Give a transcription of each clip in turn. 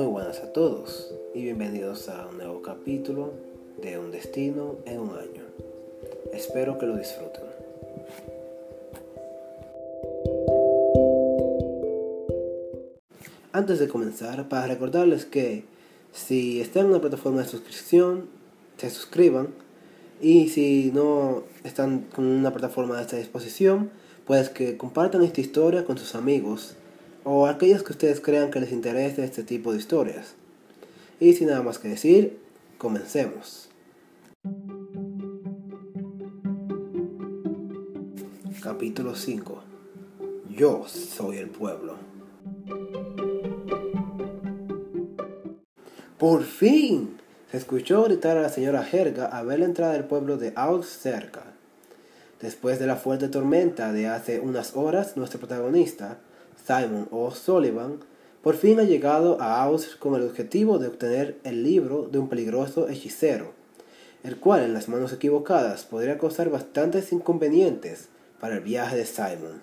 Muy buenas a todos y bienvenidos a un nuevo capítulo de Un Destino en un Año. Espero que lo disfruten. Antes de comenzar, para recordarles que si están en una plataforma de suscripción, se suscriban y si no están con una plataforma de esta disposición, pues que compartan esta historia con sus amigos o aquellos que ustedes crean que les interese este tipo de historias. Y sin nada más que decir, comencemos. Capítulo 5 Yo soy el pueblo. ¡Por fin! Se escuchó gritar a la señora Jerga a ver la entrada del pueblo de Aus cerca. Después de la fuerte tormenta de hace unas horas, nuestro protagonista, Simon O'Sullivan, por fin ha llegado a Aus con el objetivo de obtener el libro de un peligroso hechicero, el cual en las manos equivocadas podría causar bastantes inconvenientes para el viaje de Simon.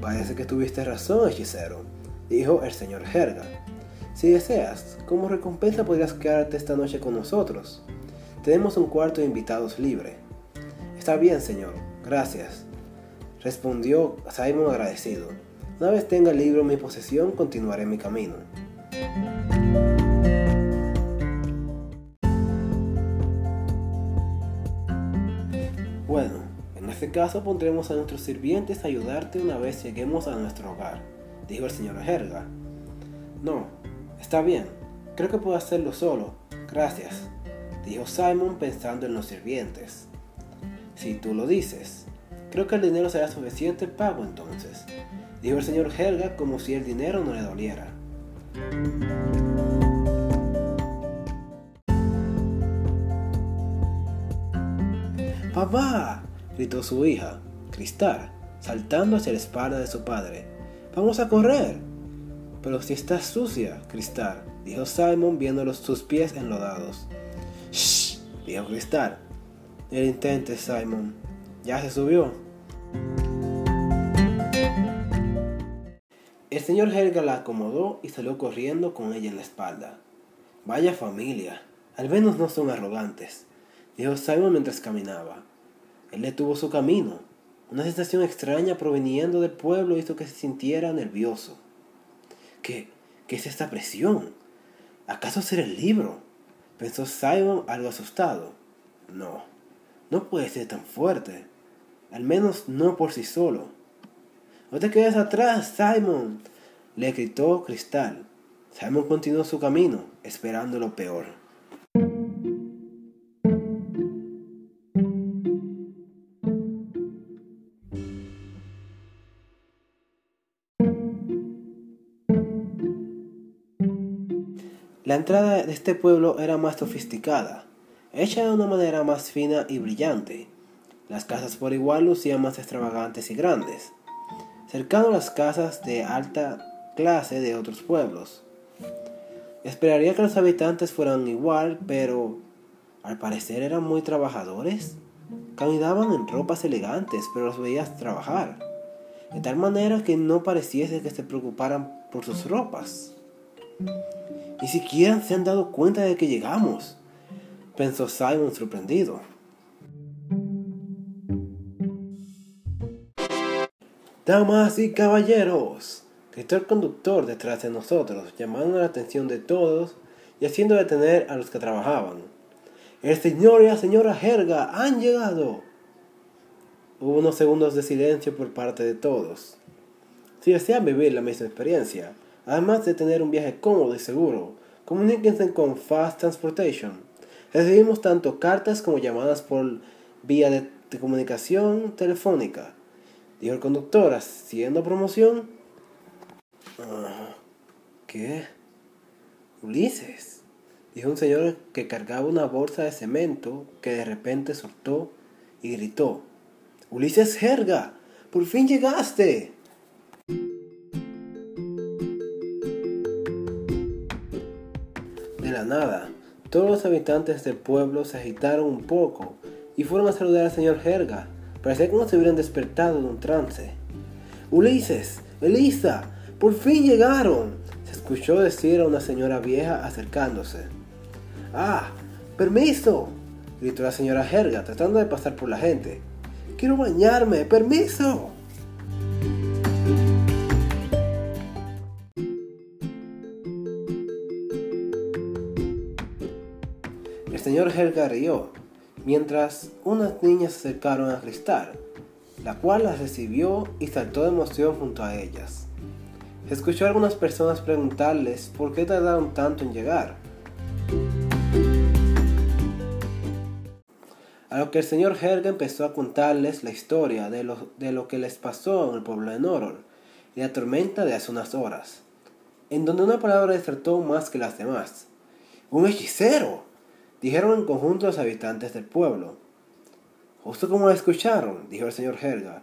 Parece que tuviste razón, hechicero, dijo el señor Herga. Si deseas, como recompensa podrías quedarte esta noche con nosotros. Tenemos un cuarto de invitados libre. Está bien, señor, gracias. Respondió Simon agradecido. Una vez tenga el libro en mi posesión, continuaré mi camino. Bueno, en este caso pondremos a nuestros sirvientes a ayudarte una vez lleguemos a nuestro hogar, dijo el señor Herga. No, está bien, creo que puedo hacerlo solo, gracias, dijo Simon pensando en los sirvientes. Si tú lo dices, creo que el dinero será suficiente pago entonces, dijo el señor Helga como si el dinero no le doliera. ¡Papá! gritó su hija, Cristal, saltando hacia la espalda de su padre. ¡Vamos a correr! Pero si estás sucia, Cristal, dijo Simon viendo sus pies enlodados. ¡Shh! dijo Cristal. El intente, Simon. Ya se subió. El señor Helga la acomodó y salió corriendo con ella en la espalda. Vaya familia, al menos no son arrogantes, dijo Simon mientras caminaba. Él detuvo su camino. Una sensación extraña proveniendo del pueblo hizo que se sintiera nervioso. ¿Qué? ¿Qué es esta presión? ¿Acaso será el libro? Pensó Simon algo asustado. No, no puede ser tan fuerte. Al menos no por sí solo. No te quedes atrás, Simon, le gritó Cristal. Simon continuó su camino, esperando lo peor. La entrada de este pueblo era más sofisticada, hecha de una manera más fina y brillante. Las casas por igual lucían más extravagantes y grandes, cercano a las casas de alta clase de otros pueblos. Esperaría que los habitantes fueran igual, pero al parecer eran muy trabajadores. Caminaban en ropas elegantes, pero los veías trabajar, de tal manera que no pareciese que se preocuparan por sus ropas. Ni siquiera se han dado cuenta de que llegamos, pensó Simon sorprendido. Damas y caballeros, gritó el conductor detrás de nosotros, llamando la atención de todos y haciendo detener a los que trabajaban. El señor y la señora Jerga han llegado. Hubo unos segundos de silencio por parte de todos. Si desean vivir la misma experiencia, además de tener un viaje cómodo y seguro, comuníquense con Fast Transportation. Recibimos tanto cartas como llamadas por vía de, comunicación telefónica. Dijo el conductor, haciendo promoción. Ah, ¿Qué? Ulises. Dijo un señor que cargaba una bolsa de cemento que de repente soltó y gritó. Ulises Jerga, por fin llegaste. De la nada, todos los habitantes del pueblo se agitaron un poco y fueron a saludar al señor Jerga. Parecía como si hubieran despertado de un trance. Ulises, Elisa, por fin llegaron. Se escuchó decir a una señora vieja acercándose. Ah, permiso, gritó la señora Helga tratando de pasar por la gente. Quiero bañarme, permiso. Señor Helga rió, mientras unas niñas se acercaron a Cristal, la cual las recibió y saltó de emoción junto a ellas. Escuchó a algunas personas preguntarles por qué tardaron tanto en llegar. A lo que el señor Helga empezó a contarles la historia de lo, de lo que les pasó en el pueblo de Norol y la tormenta de hace unas horas, en donde una palabra desertó más que las demás. ¡Un hechicero! Dijeron en conjunto los habitantes del pueblo. Justo como escucharon, dijo el señor Helga,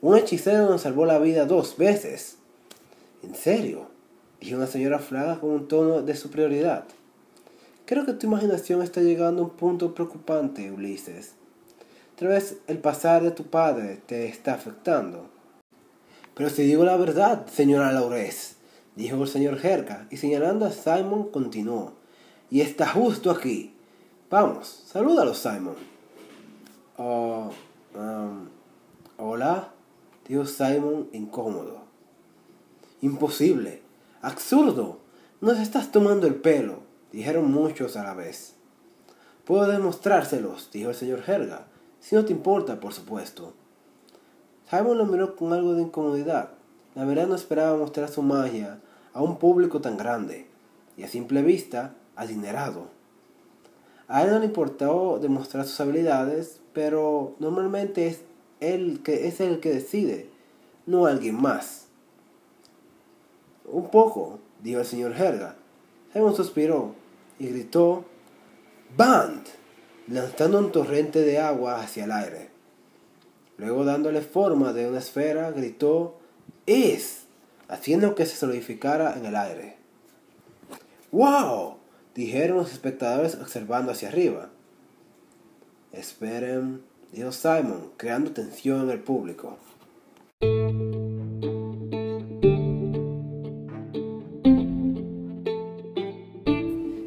un hechicero nos salvó la vida dos veces. ¿En serio? dijo una señora Flaga con un tono de superioridad. Creo que tu imaginación está llegando a un punto preocupante, Ulises. Tal vez el pasar de tu padre te está afectando. Pero si digo la verdad, señora Laurez, dijo el señor Helga, y señalando a Simon continuó. Y está justo aquí. Vamos, salúdalo, Simon. Oh, um, hola, dijo Simon incómodo. Imposible, absurdo, nos estás tomando el pelo, dijeron muchos a la vez. Puedo demostrárselos, dijo el señor Helga, si no te importa, por supuesto. Simon lo miró con algo de incomodidad. La verdad no esperaba mostrar su magia a un público tan grande y a simple vista adinerado. A él no le importó demostrar sus habilidades, pero normalmente es él que es el que decide, no alguien más. Un poco, dijo el señor Helga. Simon suspiró y gritó ¡Band! lanzando un torrente de agua hacia el aire. Luego dándole forma de una esfera, gritó ¡Es! haciendo que se solidificara en el aire. ¡Wow! Dijeron los espectadores observando hacia arriba. Esperen, dijo Simon, creando tensión en el público.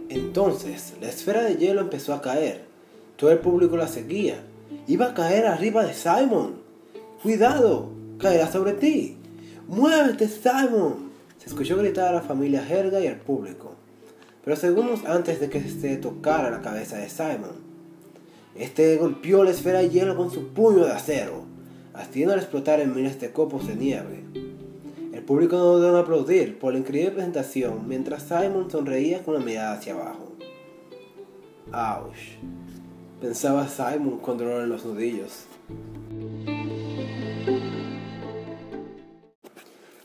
Entonces, la esfera de hielo empezó a caer. Todo el público la seguía. Iba a caer arriba de Simon. ¡Cuidado! ¡Caerá sobre ti! ¡Muévete, Simon! Se escuchó gritar a la familia Helga y al público pero segundos antes de que se tocara la cabeza de Simon. Este golpeó la esfera de hielo con su puño de acero, haciéndola explotar en miles de copos de nieve. El público no dudó en aplaudir por la increíble presentación mientras Simon sonreía con la mirada hacia abajo. ¡Auch! Pensaba Simon con dolor en los nudillos.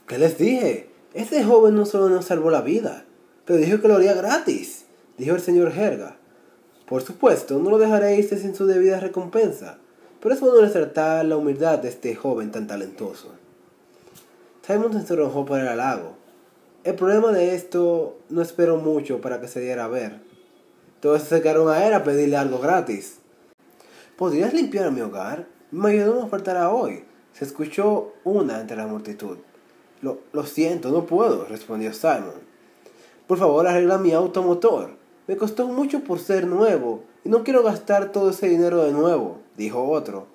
¿Qué les dije? Este joven no solo nos salvó la vida, pero dijo que lo haría gratis, dijo el señor Herga. Por supuesto, no lo dejaré irse sin su debida recompensa, pero es bueno resaltar la humildad de este joven tan talentoso. Simon se sonrojó por el halago. El problema de esto no esperó mucho para que se diera a ver. Todos se acercaron a él a pedirle algo gratis. ¿Podrías limpiar mi hogar? Mi ayuda no faltará hoy. Se escuchó una entre la multitud. Lo, lo siento, no puedo, respondió Simon. Por favor, arregla mi automotor. Me costó mucho por ser nuevo y no quiero gastar todo ese dinero de nuevo, dijo otro.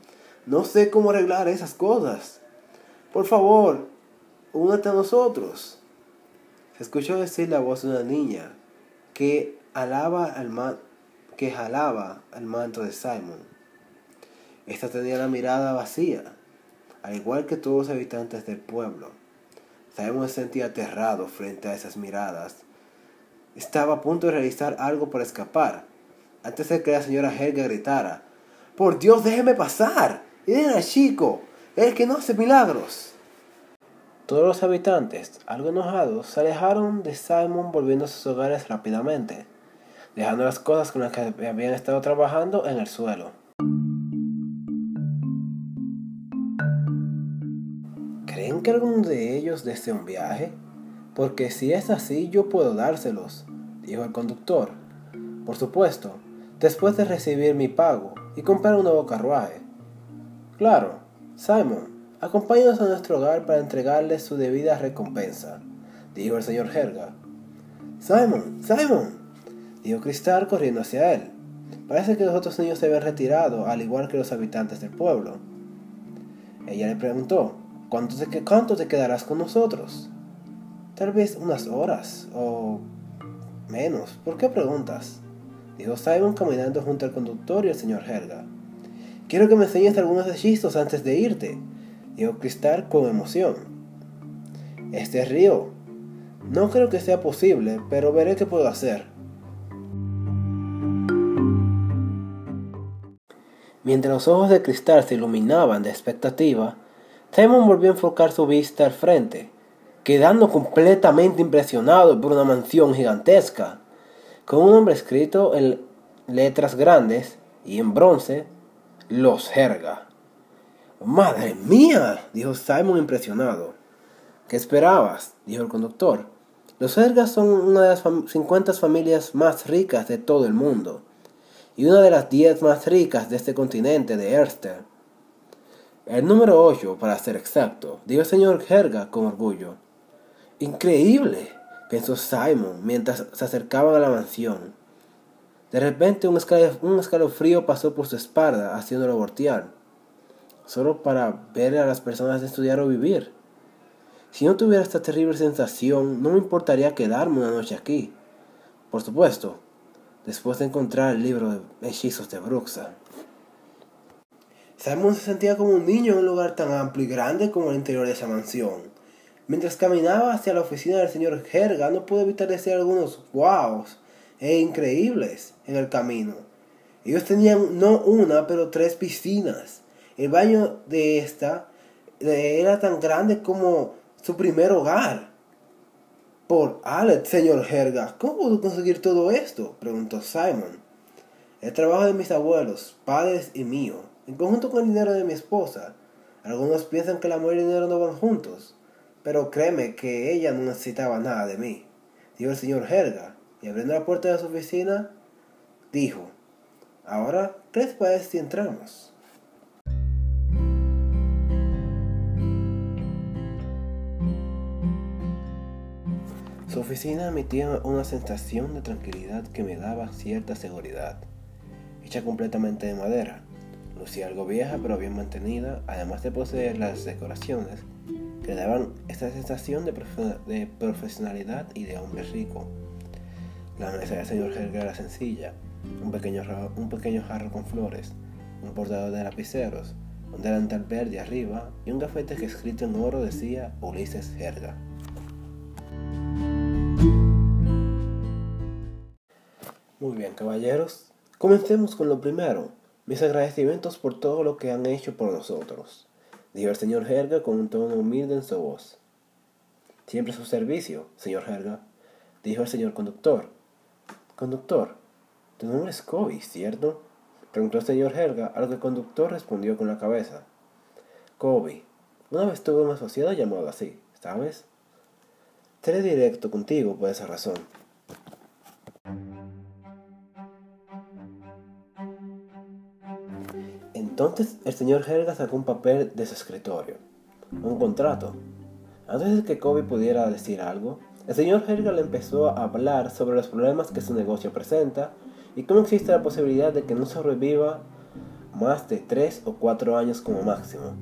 No sé cómo arreglar esas cosas. Por favor, únete a nosotros. Se escuchó decir la voz de una niña que, alaba al que jalaba al manto de Simon. Esta tenía la mirada vacía, al igual que todos los habitantes del pueblo. Simon se sentía aterrado frente a esas miradas estaba a punto de realizar algo para escapar, antes de que la señora Helga gritara, Por Dios, déjeme pasar. Y al chico, el que no hace milagros. Todos los habitantes, algo enojados, se alejaron de Simon volviendo a sus hogares rápidamente, dejando las cosas con las que habían estado trabajando en el suelo. ¿Creen que alguno de ellos desee un viaje? Porque si es así, yo puedo dárselos, dijo el conductor. Por supuesto, después de recibir mi pago y comprar un nuevo carruaje. Claro, Simon, acompáñanos a nuestro hogar para entregarle su debida recompensa, dijo el señor Helga. Simon, Simon, dijo Cristal corriendo hacia él. Parece que los otros niños se habían retirado, al igual que los habitantes del pueblo. Ella le preguntó, ¿cuánto te, cuánto te quedarás con nosotros? Tal vez unas horas, o menos. ¿Por qué preguntas? Dijo Simon caminando junto al conductor y el señor Helga. Quiero que me enseñes algunos hechizos antes de irte, dijo Cristal con emoción. Este río. No creo que sea posible, pero veré qué puedo hacer. Mientras los ojos de Cristal se iluminaban de expectativa, Simon volvió a enfocar su vista al frente, quedando completamente impresionado por una mansión gigantesca, con un nombre escrito en letras grandes y en bronce, Los Jerga. ¡Madre mía! dijo Simon impresionado. ¿Qué esperabas? dijo el conductor. Los Jergas son una de las 50 familias más ricas de todo el mundo y una de las 10 más ricas de este continente de Erster. El número 8, para ser exacto, dijo el señor Herga con orgullo. Increíble, pensó Simon mientras se acercaban a la mansión. De repente un, escalofrío pasó por su espalda, haciéndolo voltear, solo para ver a las personas estudiar o vivir. Si no tuviera esta terrible sensación, no me importaría quedarme una noche aquí. Por supuesto, después de encontrar el libro de hechizos de Bruxa. Simon se sentía como un niño en un lugar tan amplio y grande como el interior de esa mansión. Mientras caminaba hacia la oficina del señor Herga, no pudo evitar decir algunos wows e increíbles en el camino. Ellos tenían no una, pero tres piscinas. El baño de esta era tan grande como su primer hogar. Por Alex, señor Herga, ¿cómo pudo conseguir todo esto? preguntó Simon. El trabajo de mis abuelos, padres y mío, en conjunto con el dinero de mi esposa. Algunos piensan que el amor y el dinero no van juntos, pero créeme que ella no necesitaba nada de mí, dijo el señor Herga, y abriendo la puerta de su oficina, dijo, ahora, ¿qué les parece si entramos? Su oficina emitía una sensación de tranquilidad que me daba cierta seguridad. Hecha completamente de madera, lucía algo vieja pero bien mantenida, además de poseer las decoraciones que daban esta sensación de, profesionalidad y de hombre rico. La mesa del señor Helga era sencilla, un pequeño, jarro con flores, un portador de lapiceros, un delantal verde arriba y un gafete que escrito en oro decía Ulises Herga. Muy bien, caballeros. Comencemos con lo primero. Mis agradecimientos por todo lo que han hecho por nosotros, dijo el señor Herga con un tono humilde en su voz. Siempre a su servicio, señor Herga, dijo el señor conductor. Conductor, tu nombre es Kobe, ¿cierto? Preguntó el señor Herga, a lo que el conductor respondió con la cabeza. Kobe, una vez tuve un asociado llamado así, ¿sabes? Seré directo contigo por esa razón. Entonces el señor Helga sacó un papel de su escritorio, un contrato. Antes de que Kobe pudiera decir algo, el señor Helga le empezó a hablar sobre los problemas que su negocio presenta y cómo existe la posibilidad de que no sobreviva más de 3 o 4 años como máximo.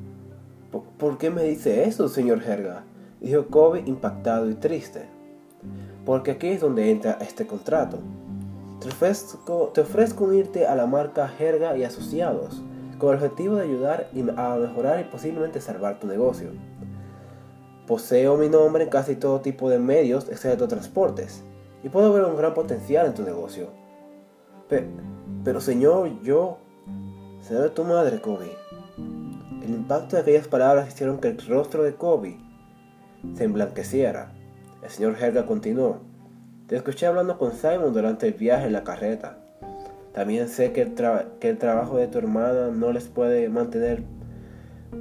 ¿Por qué me dice eso, señor Helga? Dijo Kobe impactado y triste. Porque aquí es donde entra este contrato. Te ofrezco, te ofrezco unirte a la marca Herga y Asociados con el objetivo de ayudar a mejorar y posiblemente salvar tu negocio. Poseo mi nombre en casi todo tipo de medios, excepto transportes, y puedo ver un gran potencial en tu negocio. pero señor, yo... Se de tu madre, Kobe. El impacto de aquellas palabras hicieron que el rostro de Kobe se emblanqueciera. El señor Helga continuó. Te escuché hablando con Simon durante el viaje en la carreta. También sé que el, trabajo de tu hermana no les puede mantener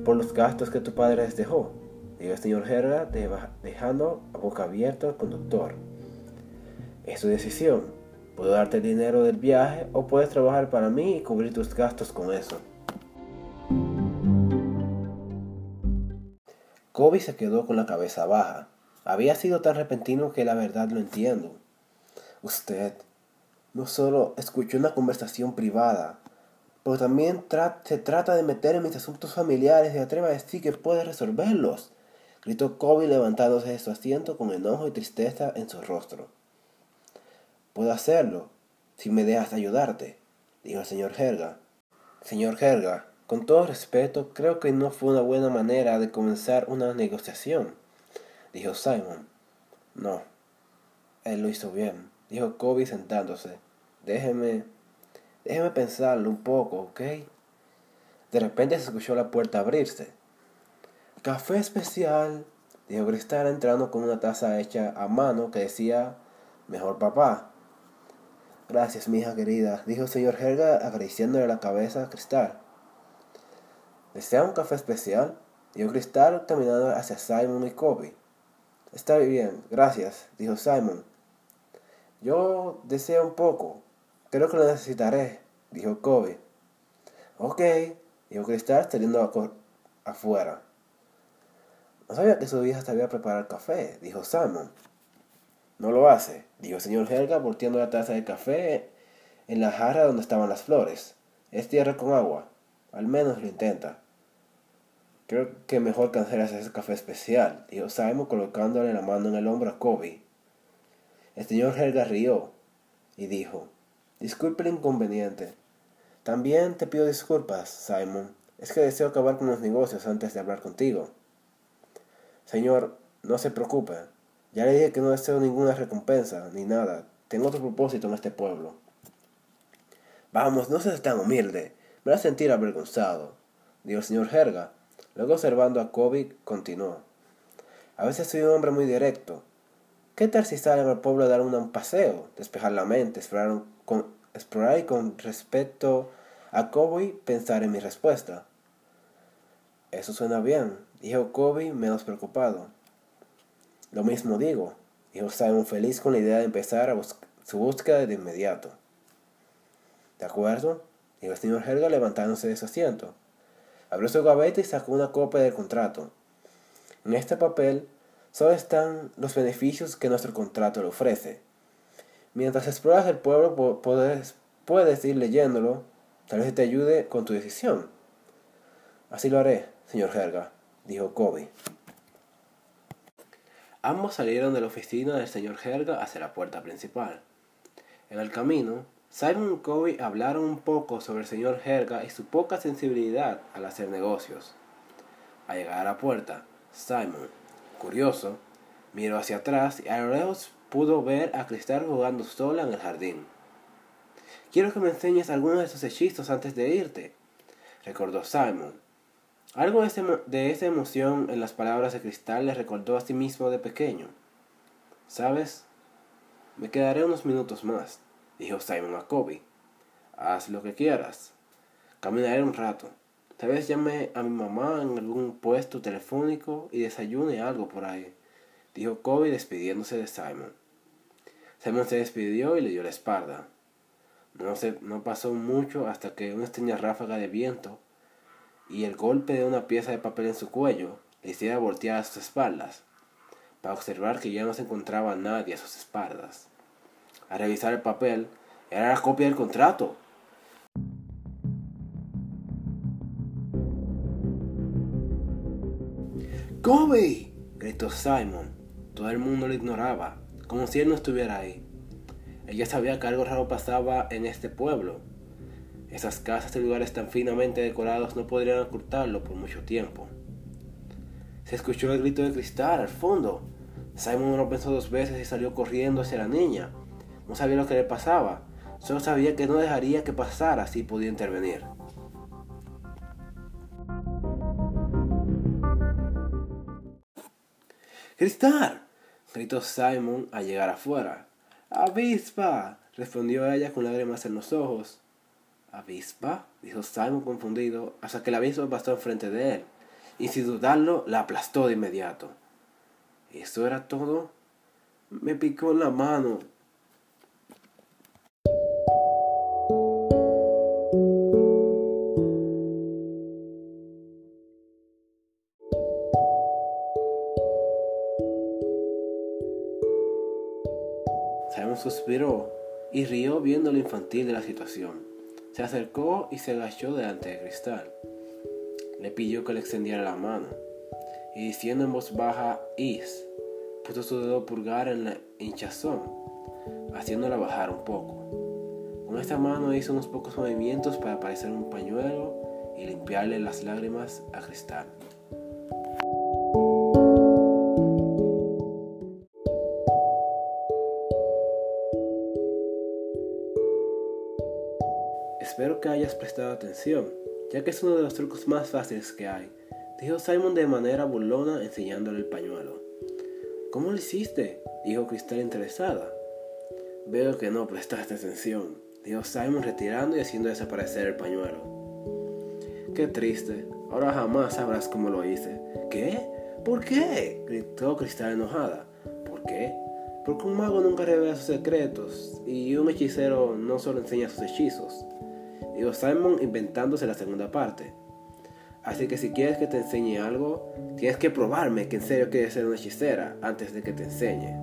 por los gastos que tu padre les dejó. Dijo el señor Herga, dejando a boca abierta al conductor. Es tu decisión. Puedo darte el dinero del viaje o puedes trabajar para mí y cubrir tus gastos con eso. Kobe se quedó con la cabeza baja. Había sido tan repentino que la verdad lo entiendo. Usted no solo escuchó una conversación privada, pero también se trata de meter en mis asuntos familiares y atreva a decir que puede resolverlos. Gritó Kobe levantándose de su asiento con enojo y tristeza en su rostro. Puedo hacerlo, si me dejas ayudarte, dijo el señor Helga. Señor Helga, con todo respeto, creo que no fue una buena manera de comenzar una negociación, dijo Simon. No, él lo hizo bien, dijo Kobe sentándose. Déjeme, déjeme pensarlo un poco, ¿ok? De repente se escuchó la puerta abrirse. Café especial, dijo Cristal entrando con una taza hecha a mano que decía, mejor papá. Gracias, mi hija querida, dijo el señor Helga acariciándole la cabeza a Cristal. ¿Desea un café especial? Dijo Cristal caminando hacia Simon y Kobe. Está bien, gracias, dijo Simon. Yo deseo un poco. Creo que lo necesitaré, dijo Kobe. Ok, dijo Cristal saliendo afuera. No sabía que su hija sabía preparar café, dijo Simon. No lo hace, dijo el señor Helga volteando la taza de café en la jarra donde estaban las flores. Es tierra con agua. Al menos lo intenta. Creo que mejor cancelas ese café especial, dijo Simon colocándole la mano en el hombro a Kobe. El señor Helga rió y dijo, Disculpe el inconveniente. También te pido disculpas, Simon. Es que deseo acabar con los negocios antes de hablar contigo. Señor, no se preocupe. Ya le dije que no deseo ninguna recompensa ni nada. Tengo otro propósito en este pueblo. Vamos, no seas tan humilde. Me vas a sentir avergonzado, dijo el señor Herga. Luego observando a Kobe, continuó. A veces soy un hombre muy directo. ¿Qué tal si salen al pueblo a dar un paseo, despejar la mente, explorar, con, explorar y con respecto a Kobe pensar en mi respuesta? Eso suena bien, dijo Kobe menos preocupado. Lo mismo digo, dijo Simon feliz con la idea de empezar su búsqueda de inmediato. ¿De acuerdo? Dijo el señor Helga levantándose de su asiento. Abrió su gaveta y sacó una copia del contrato. En este papel solo están los beneficios que nuestro contrato le ofrece. Mientras exploras el pueblo puedes, puedes ir leyéndolo, tal vez te ayude con tu decisión. Así lo haré, señor Helga, dijo Kobe. Ambos salieron de la oficina del señor Helga hacia la puerta principal. En el camino, Simon y Kobe hablaron un poco sobre el señor Helga y su poca sensibilidad al hacer negocios. Al llegar a la puerta, Simon, curioso, miró hacia atrás y a lo lejos pudo ver a Cristal jugando sola en el jardín. Quiero que me enseñes algunos de esos hechizos antes de irte, recordó Simon, algo de, esa emoción en las palabras de Cristal le recordó a sí mismo de pequeño. ¿Sabes? Me quedaré unos minutos más, dijo Simon a Kobe. Haz lo que quieras. Caminaré un rato. Tal vez llame a mi mamá en algún puesto telefónico y desayune algo por ahí, dijo Kobe despidiéndose de Simon. Simon se despidió y le dio la espalda. No, se, no pasó mucho hasta que una extraña ráfaga de viento y el golpe de una pieza de papel en su cuello le hiciera voltear a sus espaldas, para observar que ya no se encontraba nadie a sus espaldas. Al revisar el papel, era la copia del contrato. ¡Kobe! gritó Simon. Todo el mundo lo ignoraba, como si él no estuviera ahí. Ella sabía que algo raro pasaba en este pueblo, esas casas y lugares tan finamente decorados no podrían ocultarlo por mucho tiempo. Se escuchó el grito de cristal al fondo. Simon no pensó dos veces y salió corriendo hacia la niña. No sabía lo que le pasaba, solo sabía que no dejaría que pasara si podía intervenir. ¡Cristal! gritó Simon al llegar afuera. ¡Avispa! respondió ella con lágrimas en los ojos. ¿Avispa? dijo Simon confundido, hasta que la avispa pasó enfrente de él, y sin dudarlo la aplastó de inmediato. ¿Eso era todo? Me picó en la mano. Suspiró y rió viendo lo infantil de la situación. Se acercó y se agachó delante de Cristal. Le pidió que le extendiera la mano y diciendo en voz baja Is, puso su dedo pulgar en la hinchazón, haciéndola bajar un poco. Con esta mano hizo unos pocos movimientos para parecer un pañuelo y limpiarle las lágrimas a Cristal. Que hayas prestado atención, ya que es uno de los trucos más fáciles que hay, dijo Simon de manera burlona enseñándole el pañuelo. ¿Cómo lo hiciste? dijo Cristal interesada. Veo que no prestaste atención, dijo Simon retirando y haciendo desaparecer el pañuelo. Qué triste, ahora jamás sabrás cómo lo hice. ¿Qué? ¿Por qué? gritó Cristal enojada. ¿Por qué? Porque un mago nunca revela sus secretos y un hechicero no solo enseña sus hechizos. Dijo Simon inventándose la segunda parte. Así que si quieres que te enseñe algo, tienes que probarme que en serio quieres ser una hechicera antes de que te enseñe.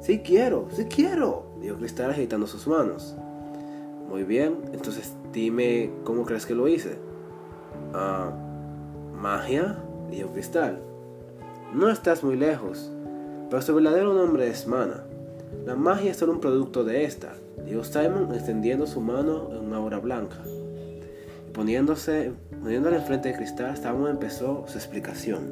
Sí quiero, sí quiero, dijo Cristal agitando sus manos. Muy bien, entonces dime cómo crees que lo hice. Ah, ¿magia? dijo Cristal. No estás muy lejos, pero su verdadero nombre es Mana. La magia es solo un producto de esta, dijo Simon extendiendo su mano en una obra blanca. Y poniéndose, poniéndole enfrente de Cristal, Simon empezó su explicación.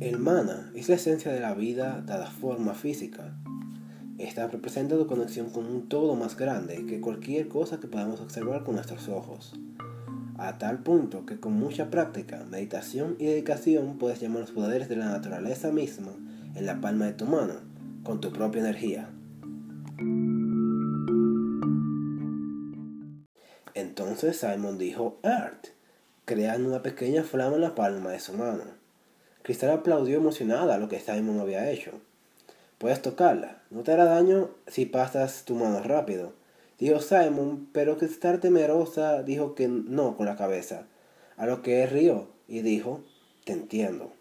El mana es la esencia de la vida dada forma física. Esta representa tu conexión con un todo más grande que cualquier cosa que podamos observar con nuestros ojos a tal punto que con mucha práctica, meditación y dedicación puedes llamar los poderes de la naturaleza misma en la palma de tu mano, con tu propia energía. Entonces Simon dijo Earth, creando una pequeña flama en la palma de su mano. Cristal aplaudió emocionada lo que Simon había hecho. Puedes tocarla, no te hará daño si pasas tu mano rápido Dijo Simon, pero que estar temerosa dijo que no con la cabeza. A lo que él rió y dijo, te entiendo.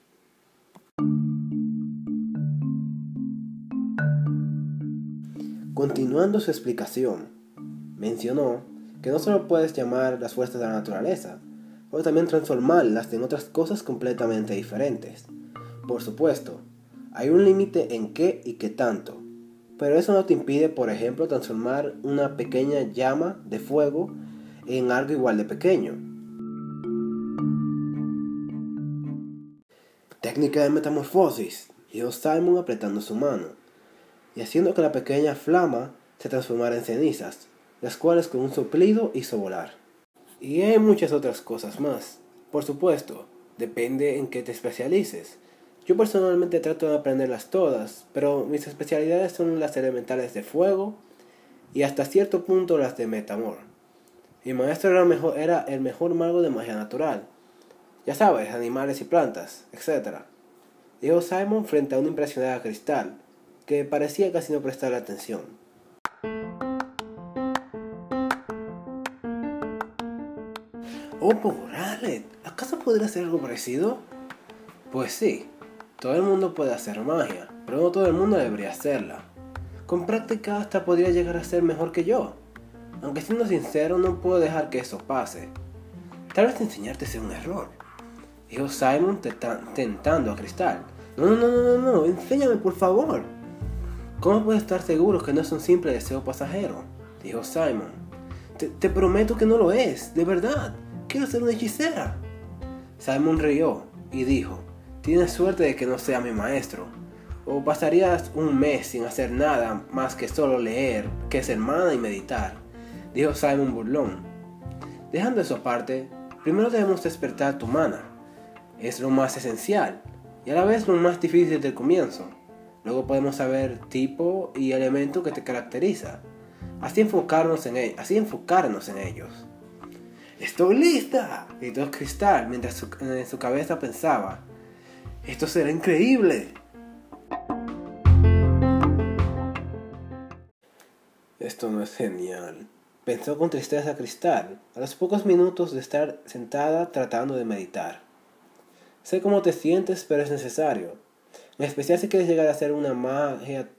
Continuando su explicación, mencionó que no solo puedes llamar las fuerzas de la naturaleza, pero también transformarlas en otras cosas completamente diferentes. Por supuesto, hay un límite en qué y qué tanto, pero eso no te impide, por ejemplo, transformar una pequeña llama de fuego en algo igual de pequeño. Técnica de metamorfosis, dijo Simon apretando su mano, y haciendo que la pequeña flama se transformara en cenizas, las cuales con un soplido hizo volar. Y hay muchas otras cosas más. Por supuesto, depende en qué te especialices. Yo personalmente trato de aprenderlas todas, pero mis especialidades son las elementales de fuego y hasta cierto punto las de metamor. Mi maestro era, mejor, era el mejor mago de magia natural. Ya sabes, animales y plantas, etc. Dijo Simon frente a una impresionada cristal, que parecía casi no prestarle atención. Oh, Rallet, ¿acaso podría ser algo parecido? Pues sí, todo el mundo puede hacer magia, pero no todo el mundo debería hacerla. Con práctica hasta podría llegar a ser mejor que yo. Aunque siendo sincero, no puedo dejar que eso pase. Tal vez enseñarte sea un error. Dijo Simon tentando a Cristal. No, no, no, no, no, enséñame por favor. ¿Cómo puedes estar seguro que no es un simple deseo pasajero? Dijo Simon. Te, te prometo que no lo es, de verdad. Quiero ser una hechicera. Simon rió y dijo, Tienes suerte de que no sea mi maestro. O pasarías un mes sin hacer nada más que solo leer, que es hermana y meditar, dijo Simon Burlón. Dejando eso aparte, primero debemos despertar tu mana. Es lo más esencial y a la vez lo más difícil del comienzo. Luego podemos saber tipo y elemento que te caracteriza. Así enfocarnos en, e-, así enfocarnos en ellos. ¡Estoy lista! gritó Cristal mientras en su cabeza pensaba esto será increíble. Esto no es genial. pensó con tristeza Cristal, a los pocos minutos de estar sentada tratando de meditar. Sé cómo te sientes, pero es necesario. En especial si quieres llegar a hacer una magia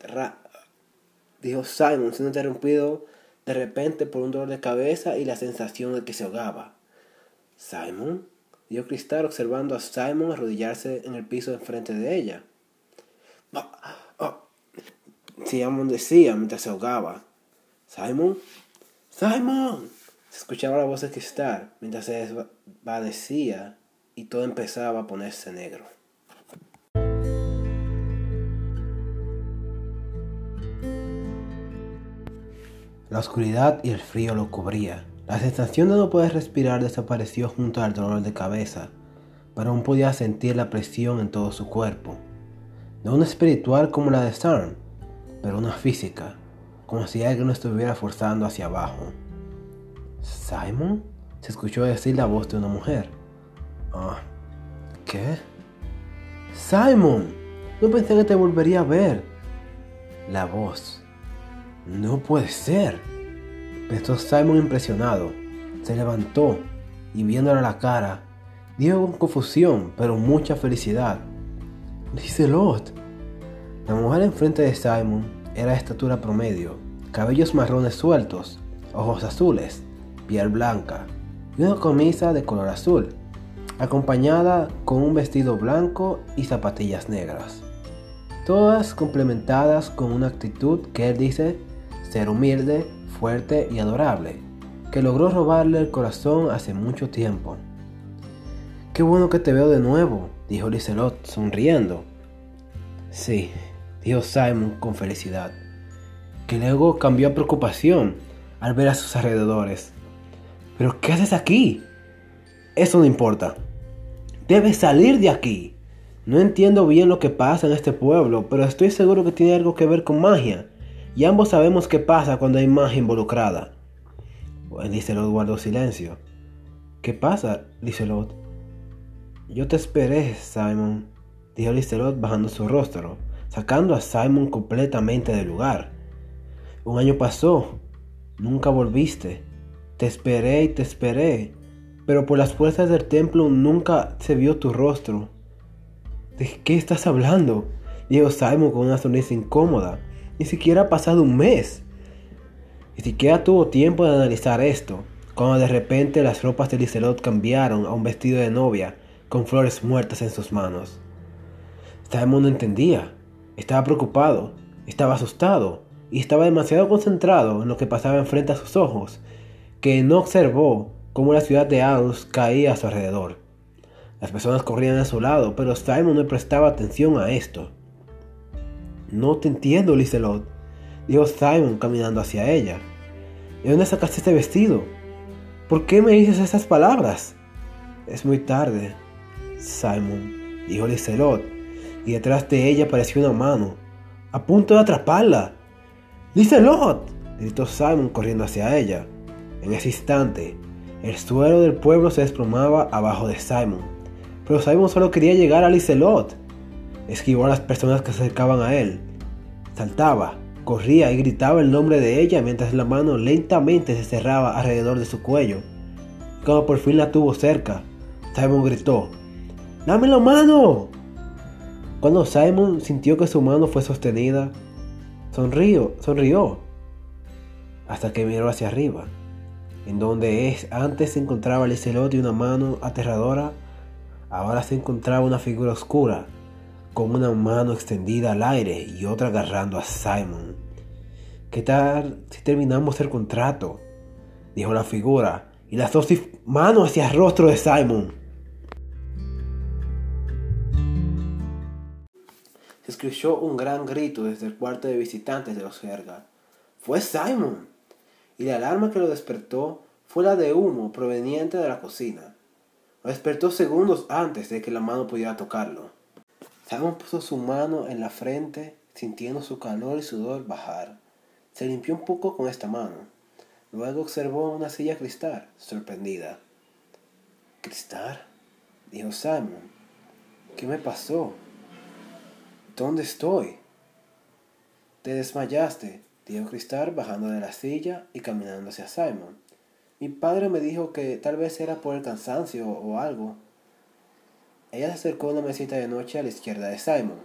dijo Simon, siendo interrumpido de repente por un dolor de cabeza y la sensación de que se ahogaba. Simon, dijo Cristal observando a Simon arrodillarse en el piso enfrente de ella. Simon decía mientras se ahogaba. Simon, Simon. Se escuchaba la voz de Cristal mientras se desvanecía y todo empezaba a ponerse negro. La oscuridad y el frío lo cubría. La sensación de no poder respirar desapareció junto al dolor de cabeza, pero aún podía sentir la presión en todo su cuerpo. No una espiritual como la de Storm, pero una física, como si alguien lo estuviera forzando hacia abajo. ¿Simon? Se escuchó decir la voz de una mujer. Ah, ¿qué? Simon, no pensé que te volvería a ver. La voz. No puede ser. Pensó Simon impresionado. Se levantó y viéndole a la cara, dijo con confusión, pero mucha felicidad. Lot. La mujer enfrente de Simon era de estatura promedio, cabellos marrones sueltos, ojos azules, piel blanca y una camisa de color azul, acompañada con un vestido blanco y zapatillas negras. Todas complementadas con una actitud que él dice ser humilde, fuerte y adorable, que logró robarle el corazón hace mucho tiempo. Qué bueno que te veo de nuevo, dijo Liselot, sonriendo. Sí, dijo Simon con felicidad, que luego cambió a preocupación al ver a sus alrededores. ¿Pero qué haces aquí? Eso no importa. Debes salir de aquí. No entiendo bien lo que pasa en este pueblo, pero estoy seguro que tiene algo que ver con magia y ambos sabemos qué pasa cuando hay magia involucrada. Liselot guardó silencio. ¿Qué pasa, Liselot? Yo te esperé, Simon, dijo Liselot bajando su rostro, sacando a Simon completamente del lugar. Un año pasó, nunca volviste. Te esperé y te esperé, pero por las puertas del templo nunca se vio tu rostro. ¿De qué estás hablando? dijo Simon con una sonrisa incómoda. Ni siquiera ha pasado un mes. Ni siquiera tuvo tiempo de analizar esto, cuando de repente las ropas de Liselot cambiaron a un vestido de novia con flores muertas en sus manos. Simon no entendía, estaba preocupado, estaba asustado y estaba demasiado concentrado en lo que pasaba enfrente a sus ojos, que no observó cómo la ciudad de Aus caía a su alrededor. Las personas corrían a su lado, pero Simon no prestaba atención a esto. No te entiendo, Liselot, dijo Simon caminando hacia ella. ¿De dónde sacaste este vestido? ¿Por qué me dices esas palabras? Es muy tarde, Simon, dijo Liselot, y detrás de ella apareció una mano, a punto de atraparla. ¡Liselot! gritó Simon corriendo hacia ella. En ese instante, el suelo del pueblo se desplomaba abajo de Simon, pero Simon solo quería llegar a Liselot. Esquivó a las personas que se acercaban a él. Saltaba, corría y gritaba el nombre de ella mientras la mano lentamente se cerraba alrededor de su cuello. cuando por fin la tuvo cerca, Simon gritó, ¡Dame la mano! Cuando Simon sintió que su mano fue sostenida, sonrió, sonrió, hasta que miró hacia arriba, en donde antes se encontraba el celote y una mano aterradora, ahora se encontraba una figura oscura, con una mano extendida al aire y otra agarrando a Simon. ¿Qué tal si terminamos el contrato? dijo la figura, y las dos manos hacia el rostro de Simon. Se escuchó un gran grito desde el cuarto de visitantes de los Jerga. Fue Simon. Y la alarma que lo despertó fue la de humo proveniente de la cocina. Lo despertó segundos antes de que la mano pudiera tocarlo. Simon puso su mano en la frente, sintiendo su calor y sudor bajar. Se limpió un poco con esta mano. Luego observó una silla cristal, sorprendida. ¿Cristal? dijo Simon. ¿Qué me pasó? ¿Dónde estoy? Te desmayaste, dijo Cristal bajando de la silla y caminando hacia Simon. Mi padre me dijo que tal vez era por el cansancio o algo. Ella se acercó a una mesita de noche a la izquierda de Simon.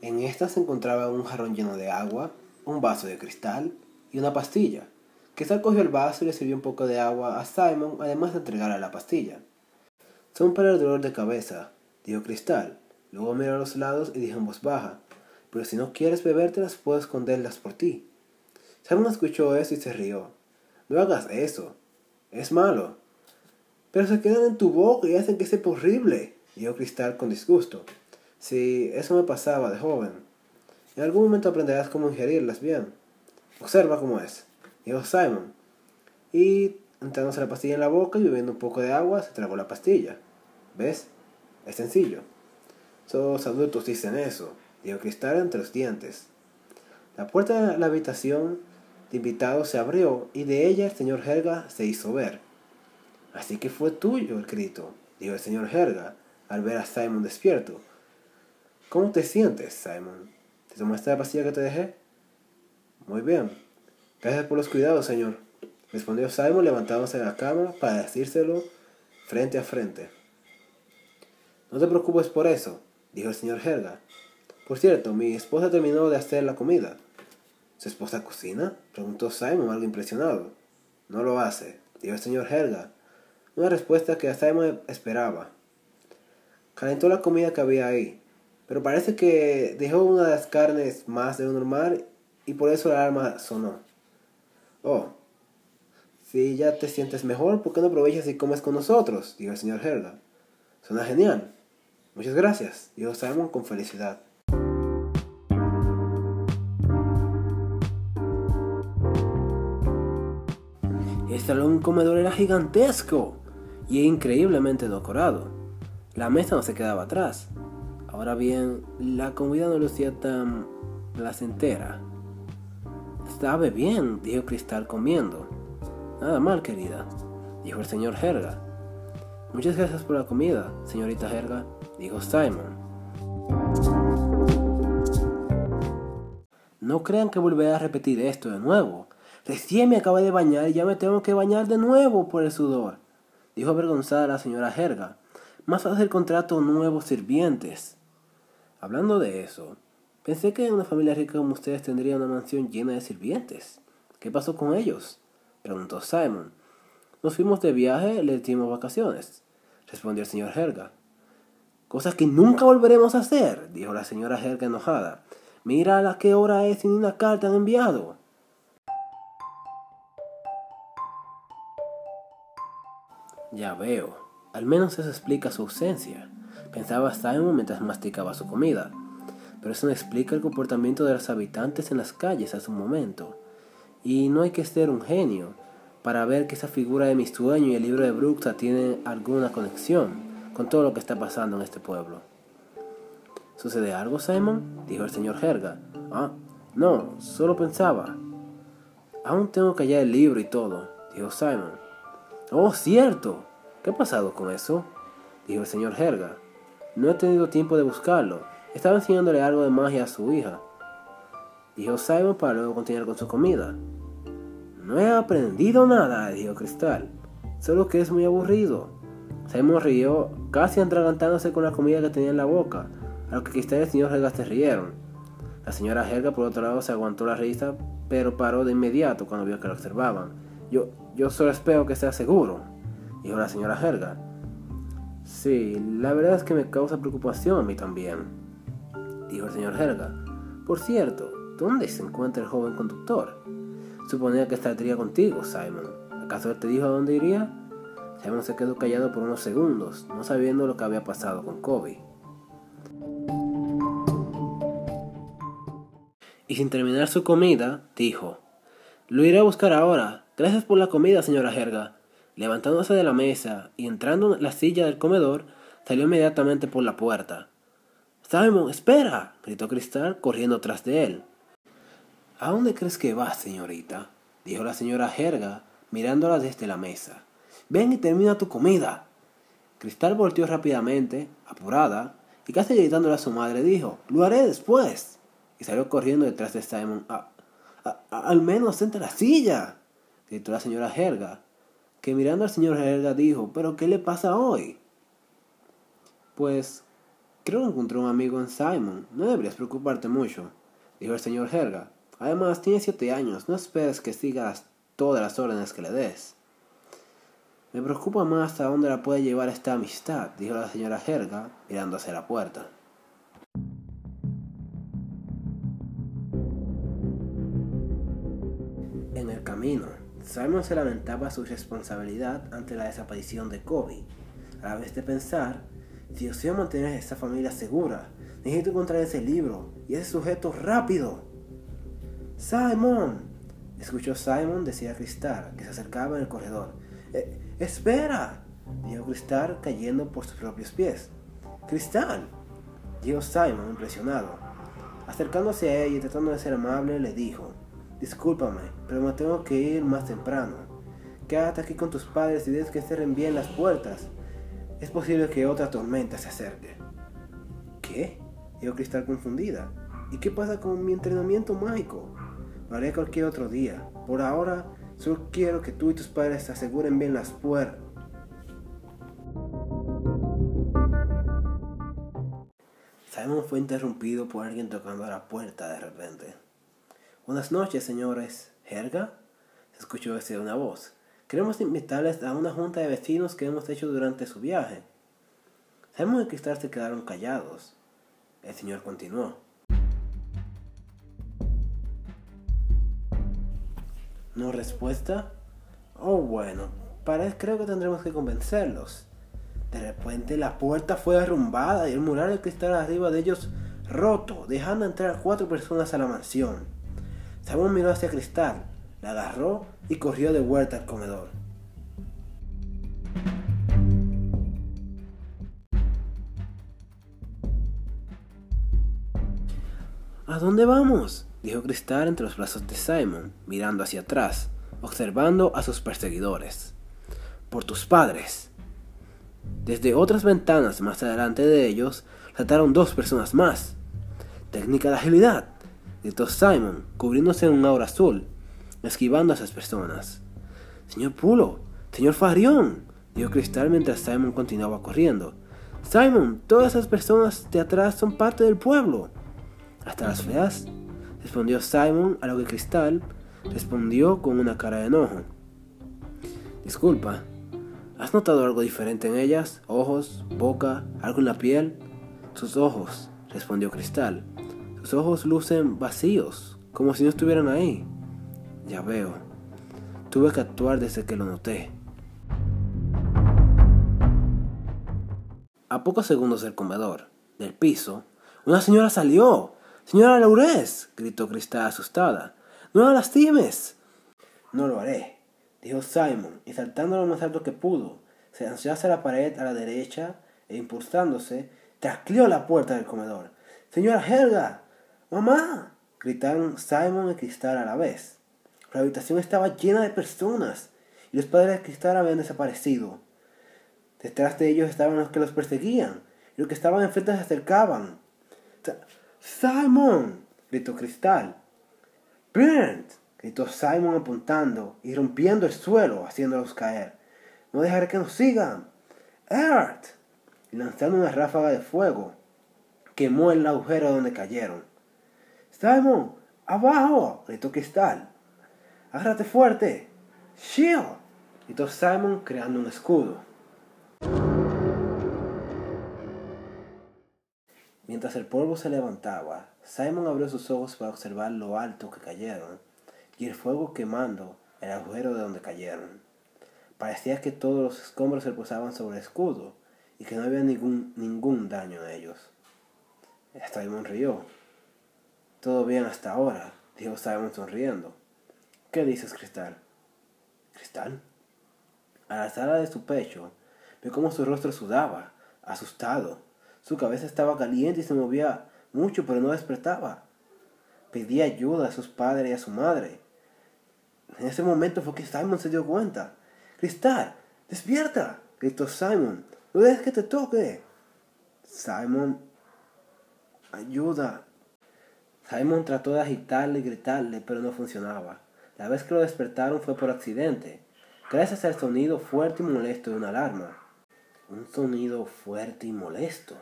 En esta se encontraba un jarrón lleno de agua, un vaso de cristal y una pastilla. Cristal cogió el vaso y le sirvió un poco de agua a Simon, además de entregarle la pastilla. Son para el dolor de cabeza, dijo Cristal. Luego miró a los lados y dijo en voz baja, pero si no quieres bebértelas, puedo esconderlas por ti. Simon escuchó eso y se rió. No hagas eso. Es malo. Pero se quedan en tu boca y hacen que sepa horrible, dijo Cristal con disgusto. Sí, eso me pasaba de joven. En algún momento aprenderás cómo ingerirlas bien. Observa cómo es, dijo Simon. Y entrándose la pastilla en la boca y bebiendo un poco de agua, se tragó la pastilla. ¿Ves? Es sencillo. Todos adultos dicen eso, dijo Cristal entre los dientes. La puerta de la habitación de invitados se abrió y de ella el señor Helga se hizo ver. Así que fue tuyo el grito, dijo el señor Helga al ver a Simon despierto. ¿Cómo te sientes, Simon? ¿Te tomaste la pastilla que te dejé? Muy bien. Gracias por los cuidados, señor, respondió Simon levantándose de la cama para decírselo frente a frente. No te preocupes por eso, dijo el señor Helga. Por cierto, mi esposa terminó de hacer la comida. ¿Su esposa cocina? preguntó Simon algo impresionado. No lo hace, dijo el señor Helga. Una respuesta que Simon esperaba. Calentó la comida que había ahí, pero parece que dejó una de las carnes más de lo normal y por eso la alarma sonó. Oh, si ya te sientes mejor, ¿por qué no aprovechas y comes con nosotros? dijo el señor Helga. Suena genial. Muchas gracias, dijo Simon con felicidad. El salón comedor era gigantesco y increíblemente decorado. La mesa no se quedaba atrás. Ahora bien, la comida no lucía tan placentera. Sabe bien, dijo Cristal comiendo. Nada mal, querida, dijo el señor Herga. Muchas gracias por la comida, señorita Herga, dijo Simon. No crean que volveré a repetir esto de nuevo. Recién me acabé de bañar y ya me tengo que bañar de nuevo por el sudor, dijo avergonzada la señora Herga. Más fácil contrato nuevos sirvientes. Hablando de eso, pensé que una familia rica como ustedes tendría una mansión llena de sirvientes. ¿Qué pasó con ellos? preguntó Simon. Nos fuimos de viaje, le dimos vacaciones, respondió el señor Herga. Cosas que nunca volveremos a hacer, dijo la señora Herga enojada. Mira a la qué hora es y ni una carta han enviado. Ya veo. Al menos eso explica su ausencia, pensaba Simon mientras masticaba su comida. Pero eso no explica el comportamiento de los habitantes en las calles a su momento. Y no hay que ser un genio para ver que esa figura de mi sueño y el libro de Bruxa tienen alguna conexión con todo lo que está pasando en este pueblo. ¿Sucede algo, Simon? dijo el señor Herga. Ah, no, solo pensaba. Aún tengo que hallar el libro y todo, dijo Simon. Oh, cierto. ¿Qué ha pasado con eso? dijo el señor Herga. No he tenido tiempo de buscarlo. Estaba enseñándole algo de magia a su hija. Dijo Simon para luego continuar con su comida. No he aprendido nada, dijo Cristal. Solo que es muy aburrido. Simon rió, casi atragantándose con la comida que tenía en la boca, a lo que Cristal y el señor Helga se rieron. La señora Helga, por otro lado, se aguantó la risa, pero paró de inmediato cuando vio que lo observaban. Yo, yo solo espero que sea seguro, dijo la señora Helga. Sí, la verdad es que me causa preocupación a mí también, dijo el señor Helga. Por cierto, ¿dónde se encuentra el joven conductor? Suponía que estaría contigo, Simon. ¿Acaso él te dijo a dónde iría? Simon se quedó callado por unos segundos, no sabiendo lo que había pasado con Kobe. Y sin terminar su comida, dijo, Lo iré a buscar ahora. Gracias por la comida, señora Jerga. Levantándose de la mesa y entrando en la silla del comedor, salió inmediatamente por la puerta. Simon, espera, gritó Cristal, corriendo tras de él. ¿A dónde crees que vas, señorita? dijo la señora Jerga, mirándola desde la mesa. Ven y termina tu comida. Cristal volteó rápidamente, apurada, y casi gritándole a su madre dijo, Lo haré después. Y salió corriendo detrás de Simon. ¿A, al menos senta la silla, gritó la señora Helga, que mirando al señor Helga dijo, ¿pero qué le pasa hoy? Pues creo que encontré un amigo en Simon, no deberías preocuparte mucho, dijo el señor Helga. Además, tiene siete años, no esperes que sigas todas las órdenes que le des. Me preocupa más a dónde la puede llevar esta amistad, dijo la señora Helga, mirando hacia la puerta. En el camino, Simon se lamentaba su responsabilidad ante la desaparición de Kobe, a la vez de pensar, si deseo mantener a esta familia segura, necesito encontrar ese libro y ese sujeto rápido. Simon, escuchó Simon decir a Cristal, que se acercaba en el corredor. Eh, ¡Espera! dijo Cristal cayendo por sus propios pies. ¡Cristal! dijo Simon impresionado. Acercándose a ella y tratando de ser amable, le dijo, Discúlpame, pero me tengo que ir más temprano. Quédate aquí con tus padres y dejes que cierren bien las puertas. Es posible que otra tormenta se acerque. ¿Qué? Dijo Cristal confundida. ¿Y qué pasa con mi entrenamiento mágico? Lo haré cualquier otro día. Por ahora, solo quiero que tú y tus padres se aseguren bien las puertas. Simon fue interrumpido por alguien tocando la puerta de repente. Buenas noches, señores. ¿Helga? Se escuchó decir una voz. Queremos invitarles a una junta de vecinos que hemos hecho durante su viaje. Simon y Cristal se quedaron callados. El señor continuó. ¿No respuesta? Oh, bueno, parece, creo que tendremos que convencerlos. De repente la puerta fue derrumbada y el mural de cristal arriba de ellos roto, dejando entrar cuatro personas a la mansión. Simon miró hacia Cristal, la agarró y corrió de vuelta al comedor. ¿A dónde vamos? dijo Cristal entre los brazos de Simon, mirando hacia atrás, observando a sus perseguidores. Por tus padres. Desde otras ventanas más adelante de ellos saltaron dos personas más. Técnica de agilidad, gritó Simon, cubriéndose en un aura azul, esquivando a esas personas. Señor Pulo, señor Farión, dijo Cristal mientras Simon continuaba corriendo. Simon, todas esas personas de atrás son parte del pueblo. ¿Hasta las feas? respondió Simon, a lo que Cristal respondió con una cara de enojo. Disculpa, ¿has notado algo diferente en ellas? ¿Ojos? ¿Boca? ¿Algo en la piel? Sus ojos, respondió Cristal. Sus ojos lucen vacíos, como si no estuvieran ahí. Ya veo. Tuve que actuar desde que lo noté. A pocos segundos del comedor, del piso, una señora salió. Señora Laurez, gritó Cristal asustada. No la lastimes. No lo haré, dijo Simon, y saltando lo más alto que pudo, se lanzó hacia la pared a la derecha e impulsándose, trascleó la puerta del comedor. Señora Helga, ¡Mamá! gritaron Simon y Cristal a la vez. La habitación estaba llena de personas y los padres de Cristal habían desaparecido. Detrás de ellos estaban los que los perseguían y los que estaban enfrente se acercaban. ¡Simon! gritó Cristal. ¡Brent! gritó Simon apuntando y rompiendo el suelo, haciéndolos caer. No dejaré que nos sigan. ¡Earth! Y lanzando una ráfaga de fuego, quemó el agujero donde cayeron. Simon, abajo, gritó Cristal. Agárrate fuerte. Shield, gritó Simon creando un escudo. Mientras el polvo se levantaba, Simon abrió sus ojos para observar lo alto que cayeron y el fuego quemando el agujero de donde cayeron. Parecía que todos los escombros se posaban sobre el escudo y que no había ningún, ningún daño en ellos. Simon rió. Todo bien hasta ahora, dijo Simon sonriendo. ¿Qué dices, Cristal? ¿Cristal? A la alzada de su pecho, vio cómo su rostro sudaba, asustado. Su cabeza estaba caliente y se movía mucho, pero no despertaba. Pedía ayuda a sus padres y a su madre. En ese momento fue que Simon se dio cuenta. Cristal, despierta, gritó Simon. No dejes que te toque. Simon, ayuda, Simon trató de agitarle y gritarle, pero no funcionaba. La vez que lo despertaron fue por accidente, gracias al sonido fuerte y molesto de una alarma. Un sonido fuerte y molesto.